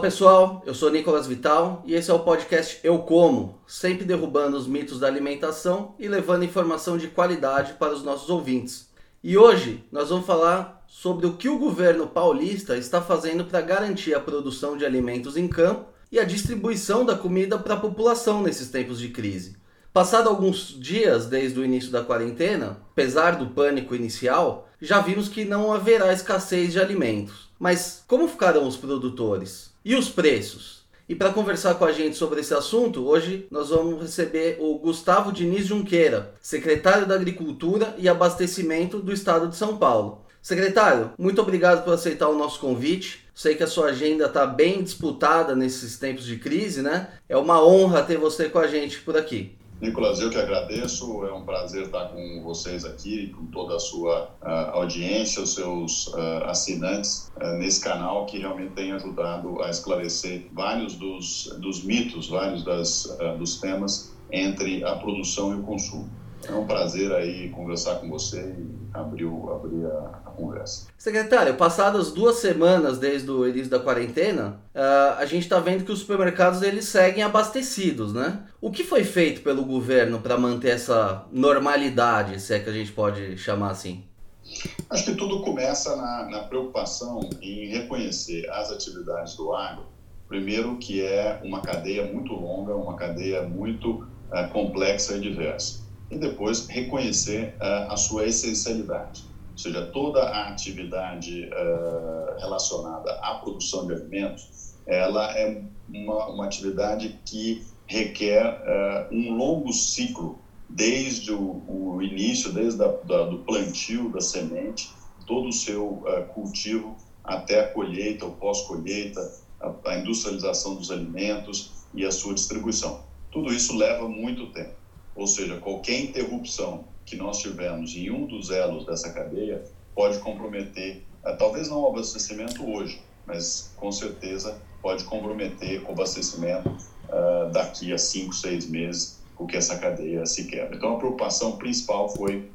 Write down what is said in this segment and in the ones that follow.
Pessoal, eu sou Nicolas Vital e esse é o podcast Eu Como, sempre derrubando os mitos da alimentação e levando informação de qualidade para os nossos ouvintes. E hoje nós vamos falar sobre o que o governo paulista está fazendo para garantir a produção de alimentos em campo e a distribuição da comida para a população nesses tempos de crise. Passado alguns dias desde o início da quarentena, apesar do pânico inicial, já vimos que não haverá escassez de alimentos. Mas como ficarão os produtores? E os preços? E para conversar com a gente sobre esse assunto, hoje nós vamos receber o Gustavo Diniz Junqueira, secretário da Agricultura e Abastecimento do Estado de São Paulo. Secretário, muito obrigado por aceitar o nosso convite. Sei que a sua agenda está bem disputada nesses tempos de crise, né? É uma honra ter você com a gente por aqui. Nicolas, eu que agradeço. É um prazer estar com vocês aqui, com toda a sua uh, audiência, os seus uh, assinantes uh, nesse canal que realmente tem ajudado a esclarecer vários dos, dos mitos, vários das, dos temas entre a produção e o consumo. É um prazer aí conversar com você e abrir, abrir a, a conversa. Secretário, passadas duas semanas desde o início da quarentena, uh, a gente está vendo que os supermercados eles seguem abastecidos, né? O que foi feito pelo governo para manter essa normalidade, se é que a gente pode chamar assim? Acho que tudo começa na, na preocupação em reconhecer as atividades do agro, primeiro que é uma cadeia muito longa, uma cadeia muito uh, complexa e diversa e depois reconhecer uh, a sua essencialidade, ou seja, toda a atividade uh, relacionada à produção de alimentos, ela é uma, uma atividade que requer uh, um longo ciclo, desde o, o início, desde a, da, do plantio da semente, todo o seu cultivo até a colheita, o pós-colheita, a, a industrialização dos alimentos e a sua distribuição. Tudo isso leva muito tempo. Ou seja, qualquer interrupção que nós tivermos em um dos elos dessa cadeia pode comprometer, eh, talvez não o abastecimento hoje, mas com certeza pode comprometer o abastecimento uh, daqui a cinco, seis meses, porque essa cadeia se quebra. Então, a preocupação principal foi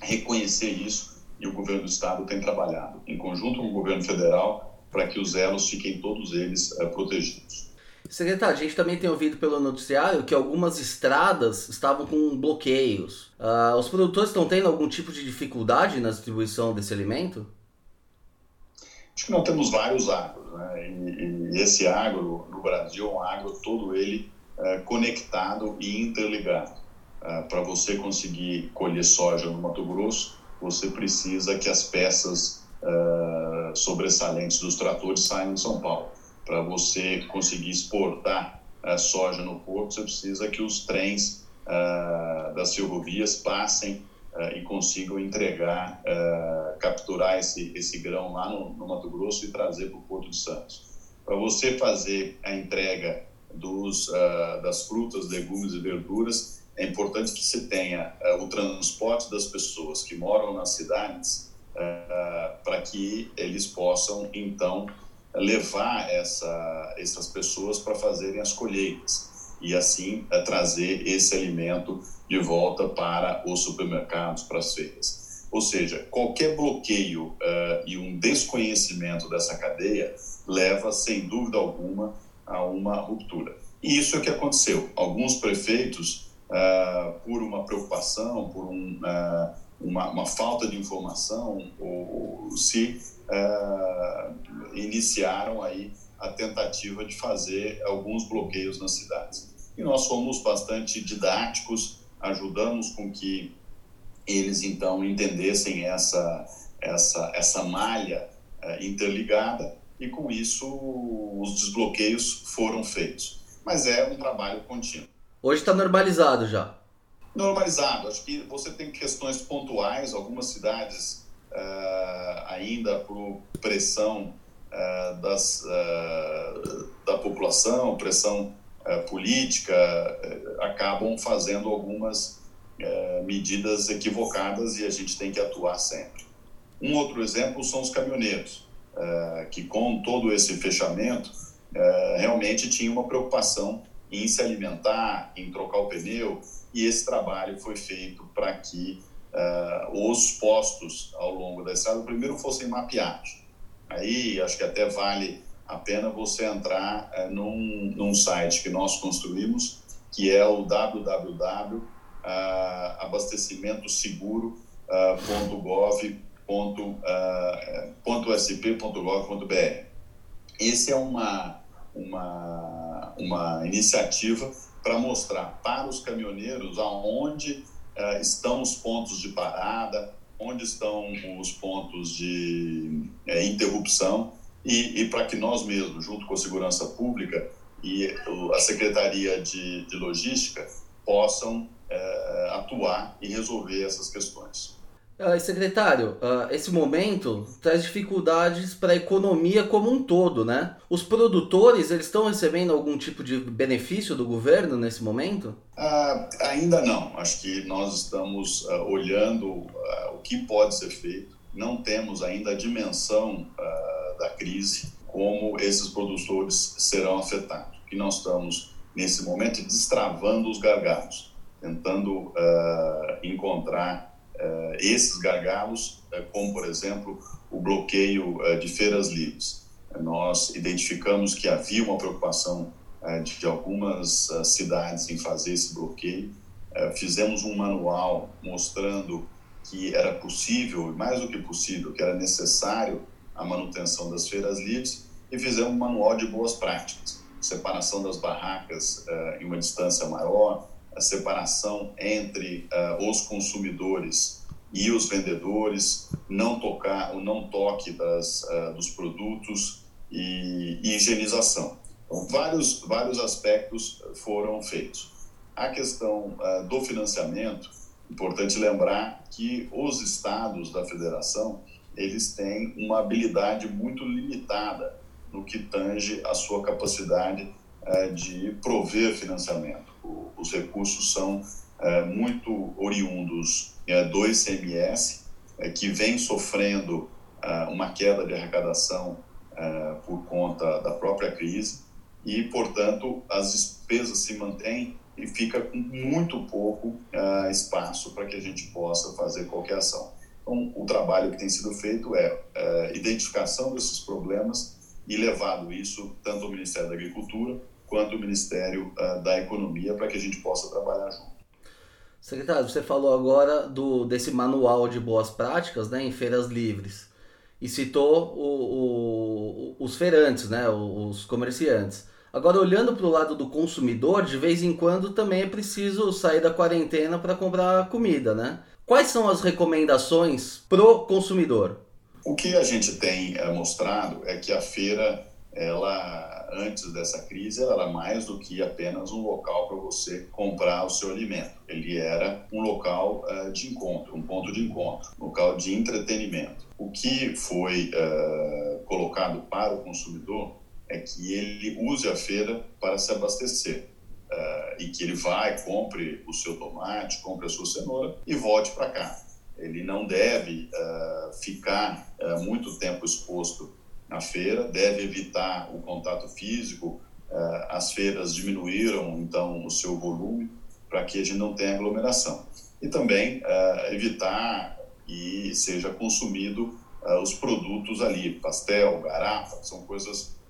reconhecer isso e o governo do estado tem trabalhado em conjunto com o governo federal para que os elos fiquem todos eles uh, protegidos. Secretário, a gente também tem ouvido pelo noticiário que algumas estradas estavam com bloqueios. Uh, os produtores estão tendo algum tipo de dificuldade na distribuição desse alimento? Acho que nós temos vários agros, né? E, e esse agro no Brasil é um agro todo ele é, conectado e interligado. É, Para você conseguir colher soja no Mato Grosso, você precisa que as peças é, sobressalentes dos tratores saiam de São Paulo para você conseguir exportar a soja no porto, você precisa que os trens uh, das ferrovias passem uh, e consigam entregar, capturar esse, esse grão lá no, no Mato Grosso e trazer para o Porto de Santos. Para você fazer a entrega dos, das frutas, legumes e verduras, é importante que você tenha o transporte das pessoas que moram nas cidades para que eles possam, então, levar essa, essas pessoas para fazerem as colheitas e assim é, trazer esse alimento de volta para os supermercados, para as feiras. Ou seja, qualquer bloqueio uh, e um desconhecimento dessa cadeia leva, sem dúvida alguma, a uma ruptura. E isso é o que aconteceu. Alguns prefeitos, uh, por uma preocupação, por um, uh, uma, uma, falta de informação, ou, ou se uh, iniciaram aí a tentativa de fazer alguns bloqueios nas cidades. E nós fomos bastante didáticos, ajudamos com que eles então entendessem essa essa essa malha uh, interligada e com isso os desbloqueios foram feitos. Mas é um trabalho contínuo. Hoje está normalizado já. Normalizado. Acho que você tem questões pontuais. Algumas cidades uh, ainda por pressão uh, das, uh, da população, pressão política, acabam fazendo algumas medidas equivocadas e a gente tem que atuar sempre. Um outro exemplo são os caminhoneiros, que com todo esse fechamento realmente tinha uma preocupação em se alimentar, em trocar o pneu, e esse trabalho foi feito para que uh, os postos ao longo da estrada, primeiro fossem mapeados. Aí acho que até vale apenas você entrar é, num, num site que nós construímos, que é o www.abastecimento.gov.sp.gov.br. Esse é uma, uma, uma iniciativa para mostrar para os caminhoneiros aonde uh, estão os pontos de parada, onde estão os pontos de uh, interrupção e, e para que nós mesmos, junto com a segurança pública e a Secretaria de, de Logística, possam uh, atuar e resolver essas questões. Uh, secretário, uh, esse momento traz dificuldades para a economia como um todo, né? Os produtores, eles estão recebendo algum tipo de benefício do governo nesse momento? Uh, ainda não. Acho que nós estamos olhando o que pode ser feito. Não temos ainda a dimensão da crise, como esses produtores serão afetados. Que nós estamos, nesse momento, destravando os gargalos, tentando encontrar esses gargalos, uh, como por exemplo o bloqueio uh, de feiras livres. Nós identificamos que havia uma preocupação de, algumas cidades em fazer esse bloqueio. fizemos um manual mostrando que era possível, mais do que possível, que era necessário a manutenção das feiras livres e fizemos um manual de boas práticas, separação das barracas em uma distância maior, a separação entre uh, os consumidores e os vendedores, não tocar o não toque das, uh, dos produtos e, e, higienização. Então, vários vários aspectos foram feitos. A questão uh, do financiamento, importante lembrar que os estados da federação eles têm uma habilidade muito limitada no que tange a sua capacidade de prover financiamento os recursos são é, muito oriundos é, do ICMS, é, que vem sofrendo é, uma queda de arrecadação é, por conta da própria crise e, portanto, as despesas se mantêm e fica com muito pouco é, espaço para que a gente possa fazer qualquer ação. Então, o trabalho que tem sido feito é identificação desses problemas e levado isso tanto ao Ministério da Agricultura quanto o Ministério uh, da Economia para que a gente possa trabalhar junto. Secretário, você falou agora do, desse manual de boas práticas né, em feiras livres e citou o, o, os feirantes, né, os comerciantes. Agora, olhando para o lado do consumidor, de vez em quando também é preciso sair da quarentena para comprar comida, né? Quais são as recomendações pro consumidor? O que a gente tem é, mostrado é que a feira ela antes dessa crise ela era mais do que apenas um local para você comprar o seu alimento. Ele era um local uh, de encontro, um ponto de encontro, um local de entretenimento. O que foi uh, colocado para o consumidor é que ele use a feira para se abastecer. Uh, e que ele vai, compre o seu tomate, compre a sua cenoura e volte para cá. Ele não deve ficar muito tempo exposto na feira, deve evitar o contato físico. Eh, as feiras diminuíram, então, o seu volume para que a gente não tenha aglomeração. E também eh, evitar que seja consumido eh, os produtos ali, pastel, garrafa, são coisas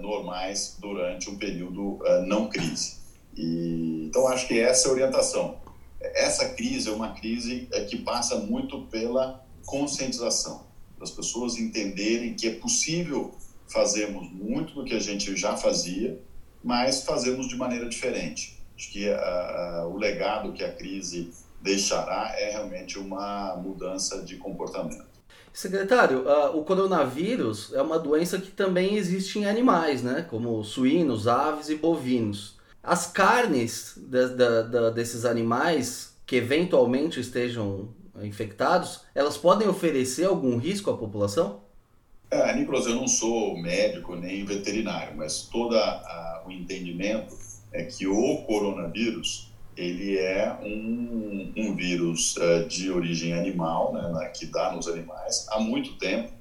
normais durante um período não crise. E, então, acho que essa é a orientação. Essa crise é uma crise que passa muito pela conscientização das pessoas entenderem que é possível fazermos muito do que a gente já fazia, mas fazermos de maneira diferente. Acho que uh, o legado que a crise deixará é realmente uma mudança de comportamento. Secretário, uh, o coronavírus é uma doença que também existe em animais, né? Como suínos, aves e bovinos. As carnes de, de, de, desses animais que eventualmente estejam infectados, elas podem oferecer algum risco à população? É, Nicolas, eu não sou médico nem veterinário, mas todo o entendimento é que o coronavírus ele é um, um vírus uh, de origem animal, né, que dá nos animais há muito tempo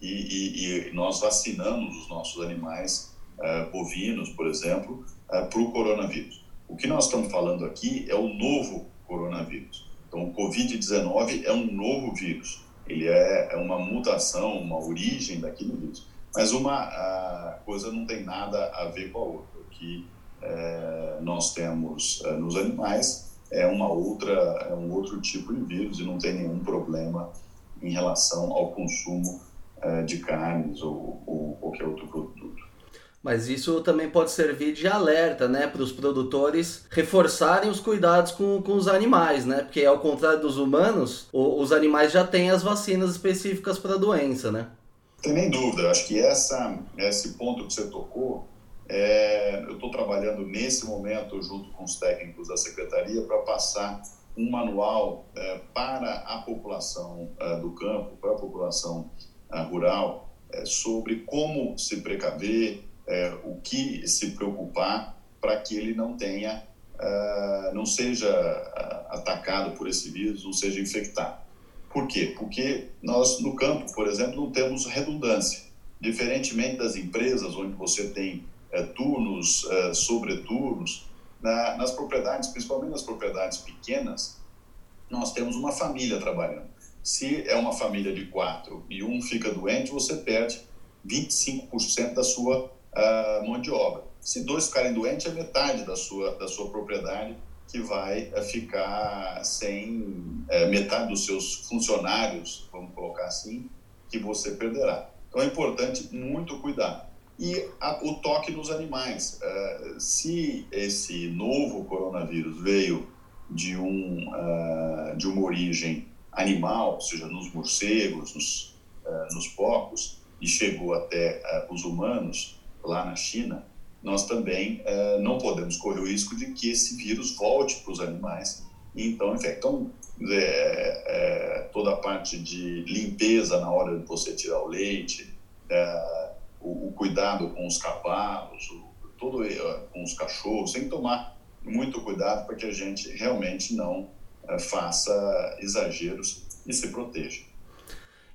e, e, e nós vacinamos os nossos animais uh, bovinos, por exemplo, uh, para o coronavírus. O que nós estamos falando aqui é o novo coronavírus. Então, o Covid-19 é um novo vírus. Ele é, é uma mutação, uma origem daquele vírus. Mas uma coisa não tem nada a ver com a outra. O que é, nós temos é, nos animais é uma outra, é um outro tipo de vírus e não tem nenhum problema em relação ao consumo é, de carnes ou, ou qualquer outro produto. Mas isso também pode servir de alerta, né, para os produtores reforçarem os cuidados com, com os animais, né? Porque ao contrário dos humanos, o, os animais já têm as vacinas específicas para a doença, né? Nem dúvida. Acho que essa, esse ponto que você tocou, é, eu estou trabalhando nesse momento junto com os técnicos da secretaria para passar um manual é, para a população é, do campo, para a população é, rural, é, sobre como se precaver, é, o que se preocupar para que ele não tenha, uh, não seja uh, atacado por esse vírus, não seja infectado. Por quê? Porque nós no campo, por exemplo, não temos redundância. Diferentemente das empresas, onde você tem é, turnos, é, sobreturnos, na, nas propriedades, principalmente nas propriedades pequenas, nós temos uma família trabalhando. Se é uma família de quatro e um fica doente, você perde 25% da sua uh, mão de obra. Se dois ficarem doentes, é metade da sua, da sua propriedade que vai uh, ficar sem uh, metade dos seus funcionários, vamos colocar assim, que você perderá. Então é importante muito cuidar. E a, o toque nos animais. Uh, se esse novo coronavírus veio de, um, uh, de uma origem animal, ou seja, nos morcegos, nos, uh, nos porcos, e chegou até os humanos, lá na China, nós também é, não podemos correr o risco de que esse vírus volte para os animais e então infecte. Então, é, é, toda a parte de limpeza na hora de você tirar o leite, é, o, o, cuidado com os cavalos, o, todo, é, com os cachorros, tem que tomar muito cuidado para que a gente realmente não faça exageros e se proteja.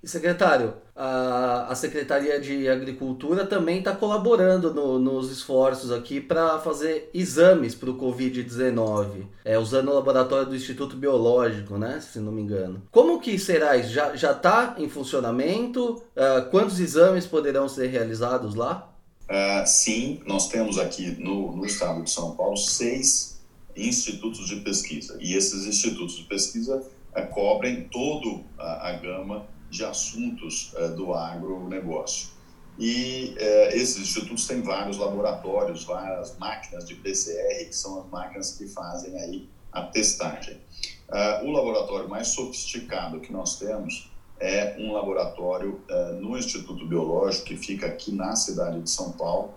E secretário, a, a Secretaria de Agricultura também está colaborando no, nos esforços aqui para fazer exames para o Covid-19, é, usando o laboratório do Instituto Biológico, né, se não me engano. Como que será isso? Já está em funcionamento? Uh, quantos exames poderão ser realizados lá? Uh, sim, nós temos aqui no, no estado de São Paulo seis institutos de pesquisa. E esses institutos de pesquisa uh, cobrem toda a, a gama de assuntos uh, do agronegócio. E uh, esses institutos têm vários laboratórios, várias máquinas de PCR, que são as máquinas que fazem aí a testagem. Uh, o laboratório mais sofisticado que nós temos é um laboratório no Instituto Biológico, que fica aqui na cidade de São Paulo,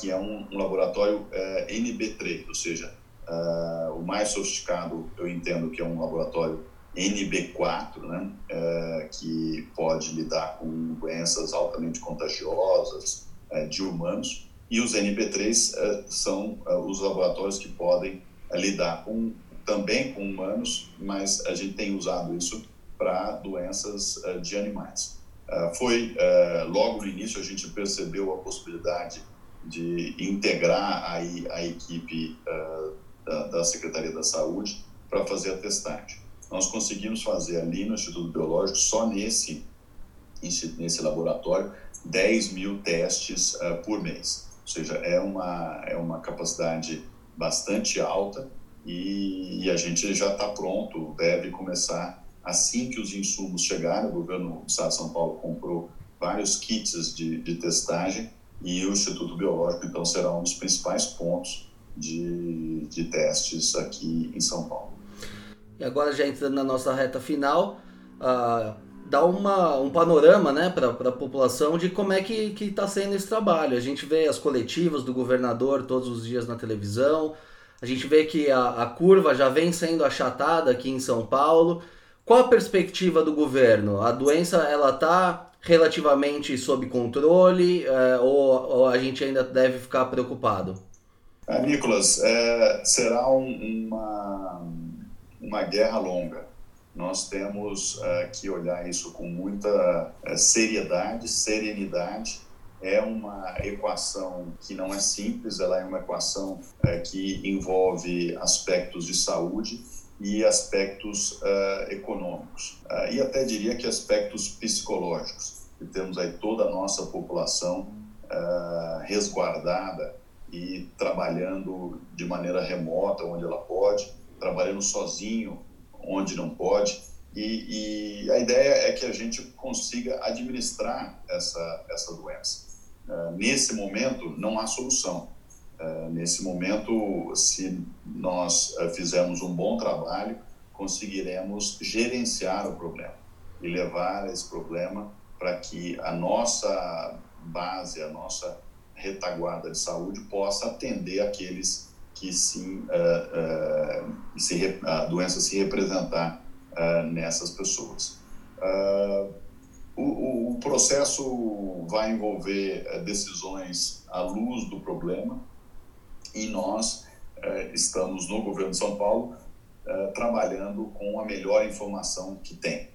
que é um, um laboratório NB3, ou seja, o mais sofisticado eu entendo que é um laboratório NB4, né, é, que pode lidar com doenças altamente contagiosas é, de humanos, e os NB3 é, são é, os laboratórios que podem é, lidar com, também com humanos, mas a gente tem usado isso para doenças é, de animais. foi logo no início a gente percebeu a possibilidade de integrar aí a equipe da, da Secretaria da Saúde para fazer a testagem nós conseguimos fazer ali no Instituto Biológico, só nesse, nesse laboratório, 10 mil testes uh, por mês. Ou seja, é uma, é uma capacidade bastante alta e, e a gente já está pronto, deve começar assim que os insumos chegarem. O governo do Estado de São Paulo comprou vários kits de, de testagem e o Instituto Biológico, então, será um dos principais pontos de, de testes aqui em São Paulo. E agora já entrando na nossa reta final, uh, dá uma, um panorama né, para a população de como é que está sendo esse trabalho. A gente vê as coletivas do governador todos os dias na televisão, a gente vê que a, a curva já vem sendo achatada aqui em São Paulo. Qual a perspectiva do governo? A doença ela está relativamente sob controle uh, ou, ou, a gente ainda deve ficar preocupado? É, Nicolas, é, será um, uma uma guerra longa. Nós temos uh, que olhar isso com muita uh, seriedade, serenidade. É uma equação que não é simples, ela é uma equação uh, que envolve aspectos de saúde e aspectos econômicos, e até diria que aspectos psicológicos. e temos aí toda a nossa população resguardada e trabalhando de maneira remota onde ela pode, trabalhando sozinho onde não pode. E, e a ideia é que a gente consiga administrar essa, essa doença. Uh, nesse momento, não há solução. Uh, nesse momento, se nós uh, fizermos um bom trabalho, conseguiremos gerenciar o problema e levar esse problema para que a nossa base, a nossa retaguarda de saúde possa atender aqueles que sim, uh, uh, se, a doença se representar uh, nessas pessoas. O, o, processo vai envolver decisões à luz do problema e nós estamos no governo de São Paulo trabalhando com a melhor informação que tem.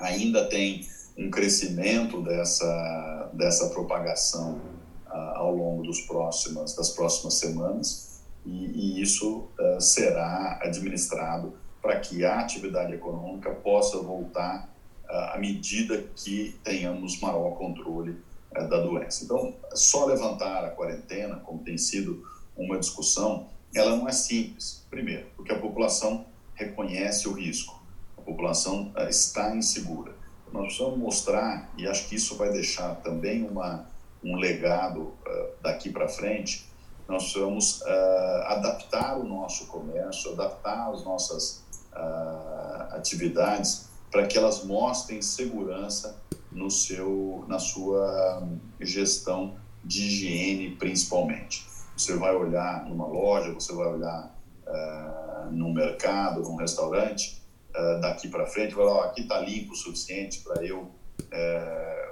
Ainda tem um crescimento dessa, dessa propagação ao longo dos próximas, das próximas semanas e, e isso uh, será administrado para que a atividade econômica possa voltar uh, à medida que tenhamos maior controle uh, da doença. Então, só levantar a quarentena, como tem sido uma discussão, ela não é simples. Primeiro, porque a população reconhece o risco, a população está insegura. Nós precisamos mostrar, e acho que isso vai deixar também uma um legado daqui para frente, nós precisamos uh, adaptar o nosso comércio, adaptar as nossas uh, atividades para que elas mostrem segurança no seu, na sua gestão de higiene, principalmente. Você vai olhar numa loja, você vai olhar uh, num mercado, num restaurante, uh, daqui para frente, vai oh, aqui está limpo o suficiente para eu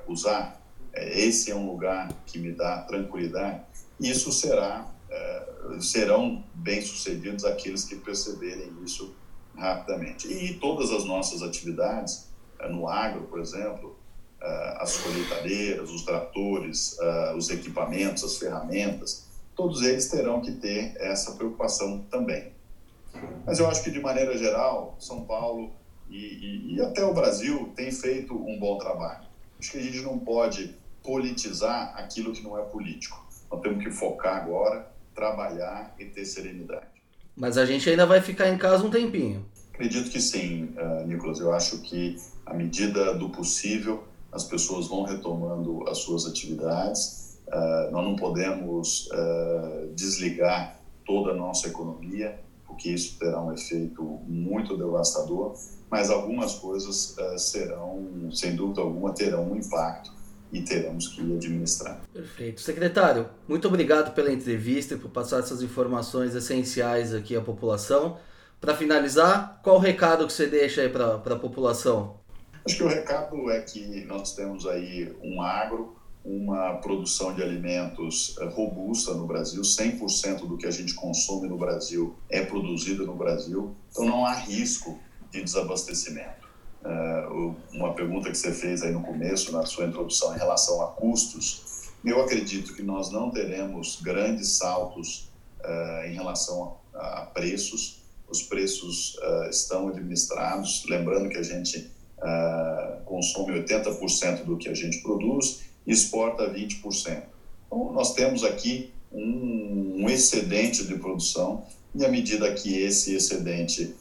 usar esse é um lugar que me dá tranquilidade, isso será, é, serão bem-sucedidos aqueles que perceberem isso rapidamente. E todas as nossas atividades, é, no agro, por exemplo, as colheitadeiras, os tratores, os equipamentos, as ferramentas, todos eles terão que ter essa preocupação também. Mas eu acho que, de maneira geral, São Paulo e, e, e até o Brasil têm feito um bom trabalho. Acho que a gente não pode politizar aquilo que não é político. Nós temos que focar agora, trabalhar e ter serenidade. Mas a gente ainda vai ficar em casa um tempinho. Acredito que sim, uh, Nicolas. Eu acho que, à medida do possível, as pessoas vão retomando as suas atividades. Uh, nós não podemos uh, desligar toda a nossa economia, porque isso terá um efeito muito devastador, mas algumas coisas serão, sem dúvida alguma, terão um impacto e teremos que administrar. Perfeito. Secretário, muito obrigado pela entrevista e por passar essas informações essenciais aqui à população. Para finalizar, qual o recado que você deixa aí para a população? Acho que o recado é que nós temos aí um agro, uma produção de alimentos eh, robusta no Brasil, 100% do que a gente consome no Brasil é produzido no Brasil, então não há risco de desabastecimento. Uh, uma pergunta que você fez aí no começo, na sua introdução, em relação a custos, eu acredito que nós não teremos grandes saltos uh, em relação a, a, preços. Os preços uh, estão administrados, lembrando que a gente consome 80% do que a gente produz e exporta 20%. Então, nós temos aqui um, um excedente de produção e à medida que esse excedente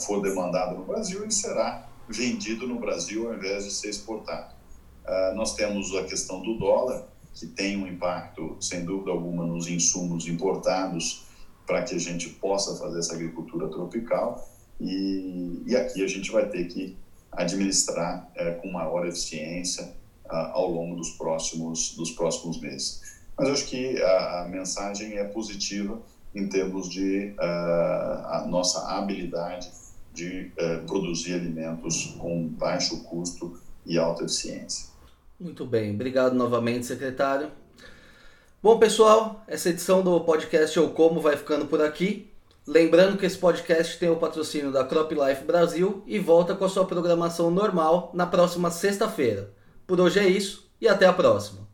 for demandado no Brasil, ele será vendido no Brasil ao invés de ser exportado. Uh, nós temos a questão do dólar, que tem um impacto, sem dúvida alguma, nos insumos importados para que a gente possa fazer essa agricultura tropical. E, e aqui a gente vai ter que administrar é, com maior eficiência uh, ao longo dos próximos, dos próximos meses. Mas acho que a, a mensagem é positiva em termos de uh, a nossa habilidade de eh, produzir alimentos com baixo custo e alta eficiência. Muito bem, obrigado novamente, secretário. Bom, pessoal, essa edição do podcast Eu Como vai ficando por aqui. Lembrando que esse podcast tem o patrocínio da Crop Life Brasil e volta com a sua programação normal na próxima sexta-feira. Por hoje é isso e até a próxima.